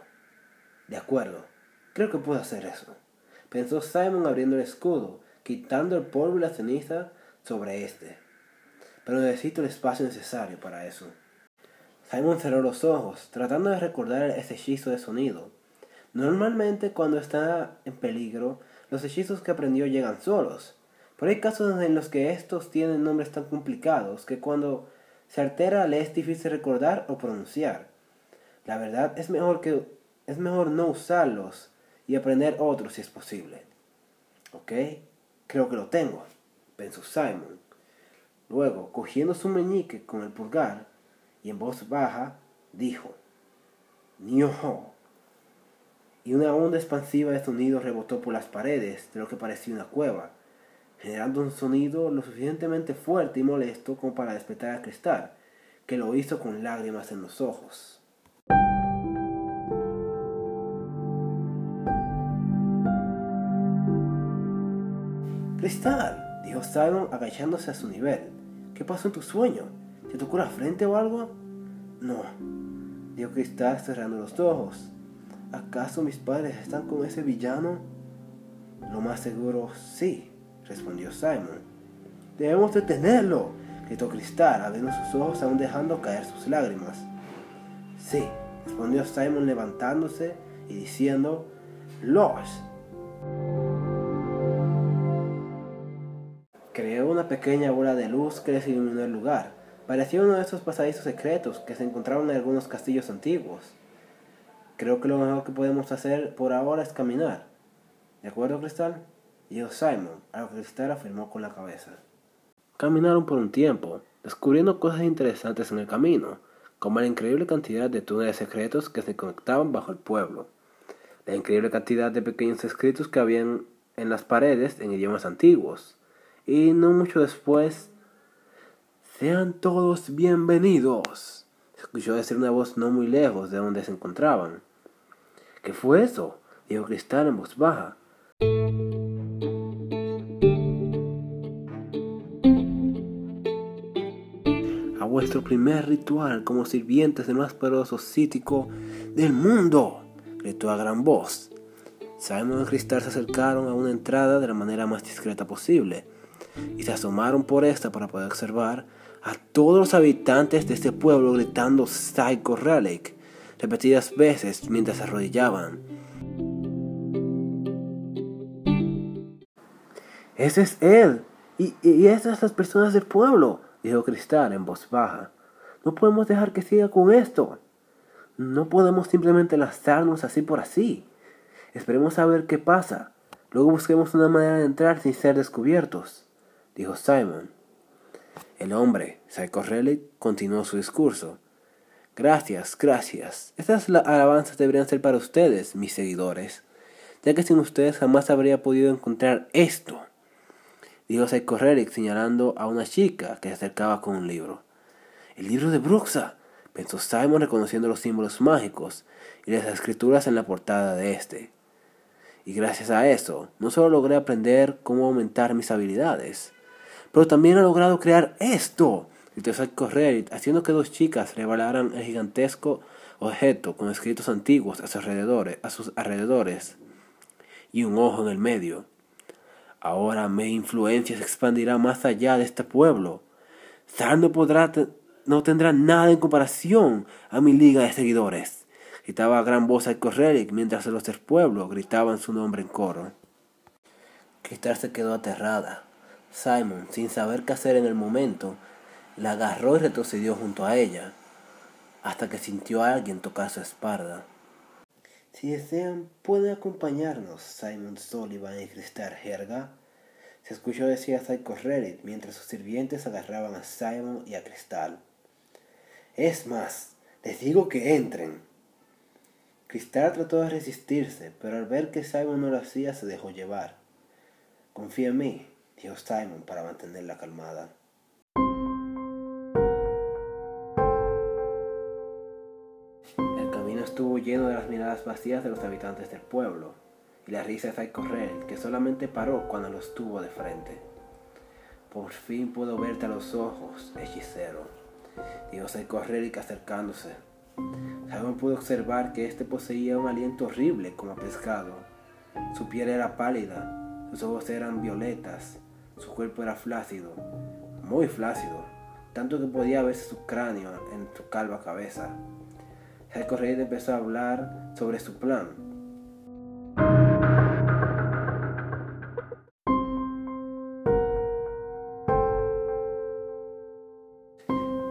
De acuerdo, creo que puedo hacer eso. Pensó Simon abriendo el escudo, quitando el polvo y la ceniza sobre este. Pero necesito el espacio necesario para eso. Simon cerró los ojos, tratando de recordar ese hechizo de sonido. Normalmente cuando está en peligro, los hechizos que aprendió llegan solos. Pero hay casos en los que estos tienen nombres tan complicados que cuando se altera le es difícil recordar o pronunciar. La verdad es mejor que es mejor no usarlos y aprender otros si es posible. ¿Ok? Creo que lo tengo, pensó Simon. Luego, cogiendo su meñique con el pulgar y en voz baja, dijo, Nioho. Y una onda expansiva de sonido rebotó por las paredes de lo que parecía una cueva, generando un sonido lo suficientemente fuerte y molesto como para despertar a Cristal, que lo hizo con lágrimas en los ojos. Cristal, dijo Simon agachándose a su nivel. ¿Qué pasó en tu sueño? ¿Te tocó la frente o algo? No, dijo Cristal cerrando los ojos. ¿Acaso mis padres están con ese villano? Lo más seguro sí, respondió Simon. Debemos detenerlo, gritó Cristal, abriendo sus ojos aún dejando caer sus lágrimas. Sí, respondió Simon levantándose y diciendo, Los, Creó una pequeña bola de luz que les iluminó el lugar. Parecía uno de esos pasadizos secretos que se encontraban en algunos castillos antiguos. Creo que lo mejor que podemos hacer por ahora es caminar. ¿De acuerdo, Cristal? Dijo Simon, a lo que Cristal afirmó con la cabeza. Caminaron por un tiempo, descubriendo cosas interesantes en el camino, como la increíble cantidad de túneles secretos que se conectaban bajo el pueblo, la increíble cantidad de pequeños escritos que habían en las paredes en idiomas antiguos, y no mucho después, sean todos bienvenidos. Escuchó decir una voz no muy lejos de donde se encontraban. ¿Qué fue eso? dijo Cristal en voz baja. A vuestro primer ritual como sirvientes del más poderoso cítico del mundo, gritó a gran voz. Simon y Cristal se acercaron a una entrada de la manera más discreta posible y se asomaron por esta para poder observar a todos los habitantes de este pueblo gritando Psycho Relic repetidas veces mientras se arrodillaban. Ese es él. Y, y esas las personas del pueblo, dijo Cristal en voz baja. No podemos dejar que siga con esto. No podemos simplemente lanzarnos así por así. Esperemos a ver qué pasa. Luego busquemos una manera de entrar sin ser descubiertos dijo Simon. El hombre, Psycho Relic, continuó su discurso. Gracias, gracias. Estas alabanzas deberían ser para ustedes, mis seguidores, ya que sin ustedes jamás habría podido encontrar esto. Dijo Psycho señalando a una chica que se acercaba con un libro. El libro de Bruxa, pensó Simon reconociendo los símbolos mágicos y las escrituras en la portada de este. Y gracias a eso, no solo logré aprender cómo aumentar mis habilidades, pero también ha logrado crear esto. Y correr, haciendo que dos chicas revelaran el gigantesco objeto con escritos antiguos a sus alrededores, y un ojo en el medio. Ahora mi influencia se expandirá más allá de este pueblo. Zar no podrá, no tendrá nada en comparación a mi liga de seguidores. Gritaba a gran voz al correr mientras los del pueblo gritaban su nombre en coro. Cristal se quedó aterrada. Simon, sin saber qué hacer en el momento, la agarró y retrocedió junto a ella, hasta que sintió a alguien tocar su espalda. Si desean, pueden acompañarnos, Simon Sullivan y Cristal Herga. Se escuchó decir a Psycho Reddit mientras sus sirvientes agarraban a Simon y a Cristal. Es más, les digo que entren. Cristal trató de resistirse, pero al ver que Simon no lo hacía, se dejó llevar. Confía en mí, dijo Simon para mantenerla calmada. Lleno de las miradas vacías de los habitantes del pueblo. y la risa de correr que solamente paró cuando los tuvo de frente. Por fin puedo verte a los ojos, hechicero, dijo correr acercándose. Simon pudo observar que éste poseía un aliento horrible como pescado. Su piel era pálida, sus ojos eran violetas, su cuerpo era flácido, muy flácido, tanto que podía verse su cráneo en su calva cabeza. El corredor empezó a hablar sobre su plan.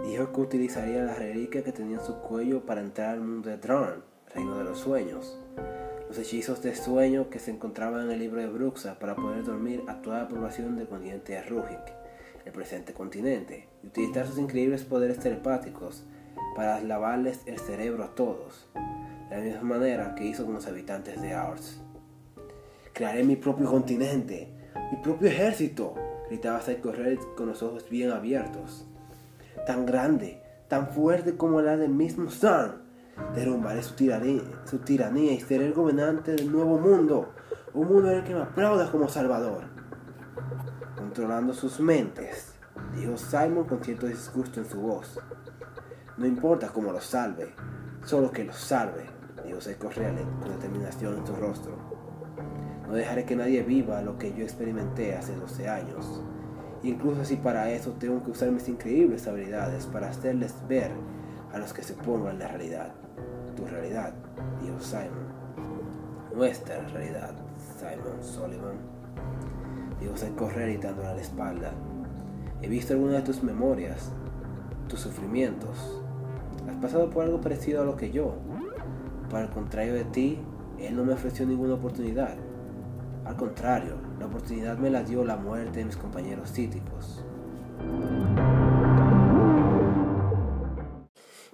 Dijo que utilizaría la reliquia que tenía en su cuello para entrar al mundo de Dran, reino de los sueños. Los hechizos de sueño que se encontraban en el libro de Bruxa para poder dormir a toda la población del continente de Rujik el presente continente, y utilizar sus increíbles poderes telepáticos para lavarles el cerebro a todos, de la misma manera que hizo con los habitantes de Ars. Crearé mi propio continente, mi propio ejército, gritaba Psycho con los ojos bien abiertos. Tan grande, tan fuerte como la del mismo Sun. Derrumbaré su tiranía, su tiranía y seré el gobernante del nuevo mundo, un mundo en el que me aplauda como salvador controlando sus mentes, dijo Simon con cierto disgusto en su voz. No importa cómo los salve, solo que los salve, dijo Seco Reale con determinación en su rostro. No dejaré que nadie viva lo que yo experimenté hace 12 años, incluso si para eso tengo que usar mis increíbles habilidades para hacerles ver a los que se pongan la realidad. Tu realidad, dijo Simon. Nuestra realidad, Simon Sullivan dijo sin correr y dándole la espalda. He visto algunas de tus memorias, tus sufrimientos. Pasado por algo parecido a lo que yo. Para el contrario de ti, él no me ofreció ninguna oportunidad. Al contrario, la oportunidad me la dio la muerte de mis compañeros cíticos.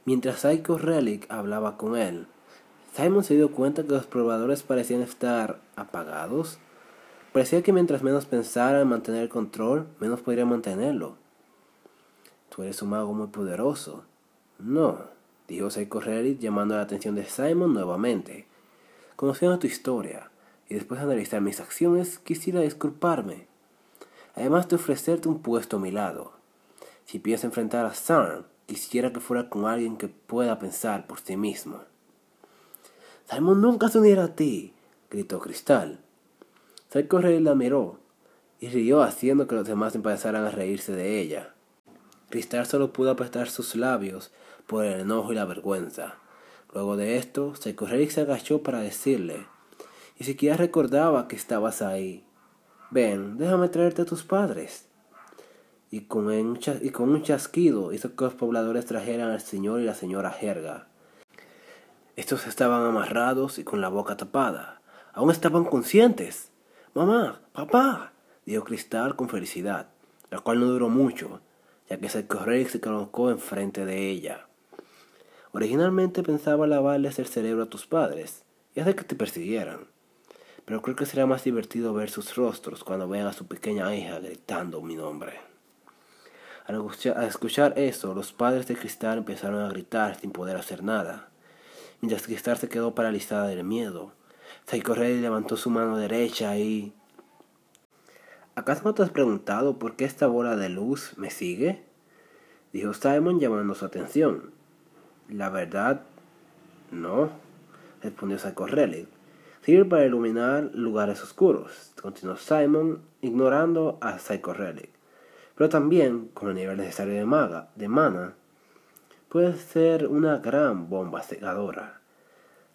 Mientras Psycho Relic hablaba con él, Simon se dio cuenta que los probadores parecían estar apagados Parecía que mientras menos pensara en mantener el control, menos podría mantenerlo. Tú eres un mago muy poderoso. No, dijo Seiko Reddit llamando la atención de Simon nuevamente. Conociendo tu historia y después de analizar mis acciones, quisiera disculparme. Además de ofrecerte un puesto a mi lado. Si piensas enfrentar a Sam, quisiera que fuera con alguien que pueda pensar por sí mismo. Simon nunca se unirá a ti, gritó Cristal. Psycho Rey la miró y rió haciendo que los demás empezaran a reírse de ella. Cristal solo pudo apretar sus labios por el enojo y la vergüenza. Luego de esto, Psycho Rey se agachó para decirle, y siquiera recordaba que estabas ahí. Ven, déjame traerte a tus padres. Y con, un y con un chasquido hizo que los pobladores trajeran al señor y la señora Jerga. Estos estaban amarrados y con la boca tapada. Aún estaban conscientes. Mamá, papá, dijo Cristal con felicidad, la cual no duró mucho, ya que se corrió se colocó enfrente de ella. Originalmente pensaba lavarles el cerebro a tus padres y hacer que te persiguieran, pero creo que será más divertido ver sus rostros cuando vean a su pequeña hija gritando mi nombre. Al escuchar eso, los padres de Cristal empezaron a gritar sin poder hacer nada, mientras Cristal se quedó paralizada del miedo Psycho levantó su mano derecha y... ¿Acaso no te has preguntado por qué esta bola de luz me sigue? Dijo Simon llamando su atención. La verdad, no, respondió Psycho Relic. Sirve para iluminar lugares oscuros, continuó Simon, ignorando a Psycho Relic. Pero también, con el nivel necesario de, maga, de mana, puede ser una gran bomba cegadora.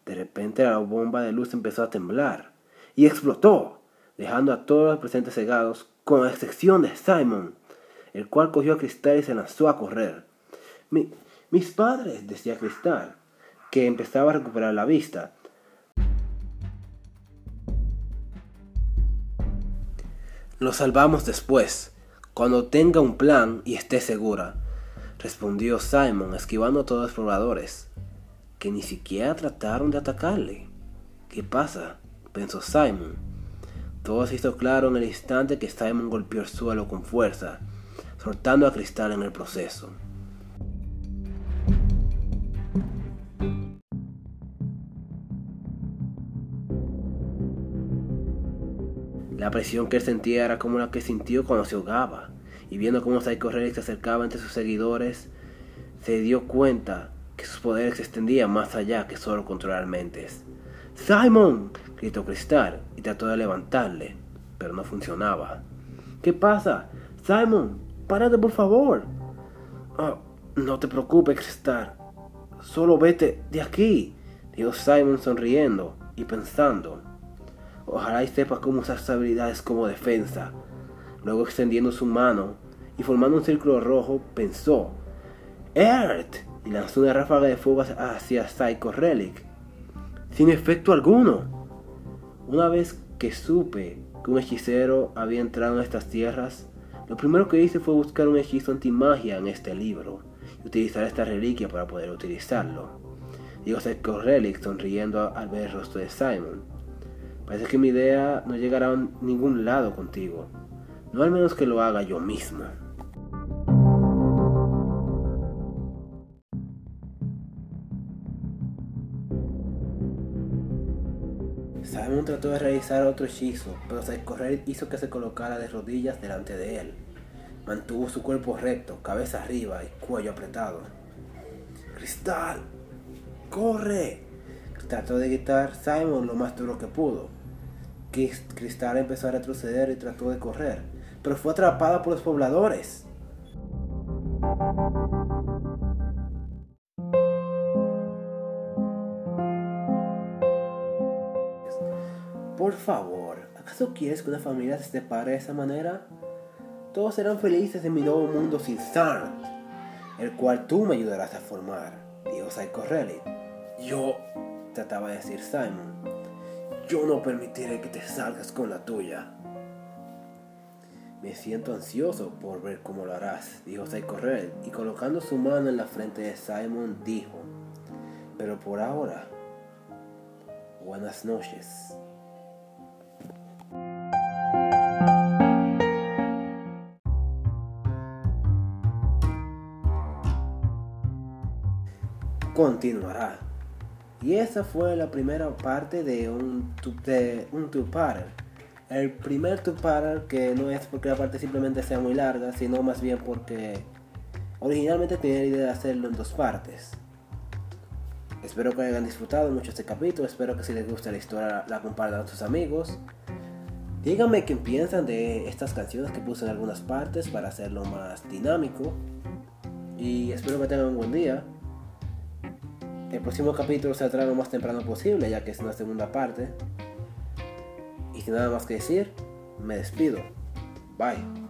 De repente la bomba de luz empezó a temblar y explotó, dejando a todos los presentes cegados, con excepción de Simon, el cual cogió a Cristal y se lanzó a correr. Mis padres, decía Cristal, que empezaba a recuperar la vista. Lo salvamos después, cuando tenga un plan y esté segura, respondió Simon, esquivando a todos los probadores que ni siquiera trataron de atacarle. ¿Qué pasa? pensó Simon. Todo se hizo claro en el instante que Simon golpeó el suelo con fuerza, soltando a Cristal en el proceso. La presión que él sentía era como la que sintió cuando se ahogaba. Y viendo cómo Psycho Relic se acercaba entre sus seguidores, se dio cuenta que sus poderes se extendían más allá que solo controlar mentes. ¡Simon! gritó Cristal y trató de levantarle, pero no funcionaba. ¿Qué pasa? Simon, párate por favor. Oh, no te preocupes, Cristal. Solo vete de aquí, dijo Simon sonriendo y pensando. Ojalá y sepas cómo usar sus habilidades como defensa. Luego extendiendo su mano y formando un círculo rojo, pensó, Earth, y lanzó una ráfaga de fuego hacia Psycho Relic, sin efecto alguno. Una vez que supe que un hechicero había entrado en estas tierras, lo primero que hice fue buscar un hechizo antimagia en este libro y utilizar esta reliquia para poder utilizarlo. Digo Psycho Relic sonriendo al ver el rostro de Simon. Parece que mi idea no llegará a ningún lado contigo, no al menos que lo haga yo mismo. Simon trató de realizar otro hechizo, pero Psycho-Relic hizo que se colocara de rodillas delante de él. Mantuvo su cuerpo recto, cabeza arriba y cuello apretado. ¡Cristal! ¡Corre! Trató de gritar Simon lo más duro que pudo. Cristal empezó a retroceder y trató de correr, pero fue atrapada por los pobladores. Por favor, ¿acaso quieres que una familia se separe de esa manera? Todos serán felices en mi nuevo mundo sin Sand, el cual tú me ayudarás a formar, dijo Psycho Relic. Yo, trataba de decir Simon, yo no permitiré que te salgas con la tuya. Me siento ansioso por ver cómo lo harás, dijo Psycho Relic, y colocando su mano en la frente de Simon dijo, pero por ahora, buenas noches. continuará. Y esa fue la primera parte de un, de un. El primer two-parter que no es porque la parte simplemente sea muy larga, sino más bien porque originalmente tenía la idea de hacerlo en dos partes. Espero que hayan disfrutado mucho este capítulo, espero que si les gusta la historia la compartan con sus amigos. Díganme qué piensan de estas canciones que puse en algunas partes para hacerlo más dinámico. Y espero que tengan un buen día. El próximo capítulo saldrá lo más temprano posible, ya que es una segunda parte. Y sin nada más que decir, me despido. Bye.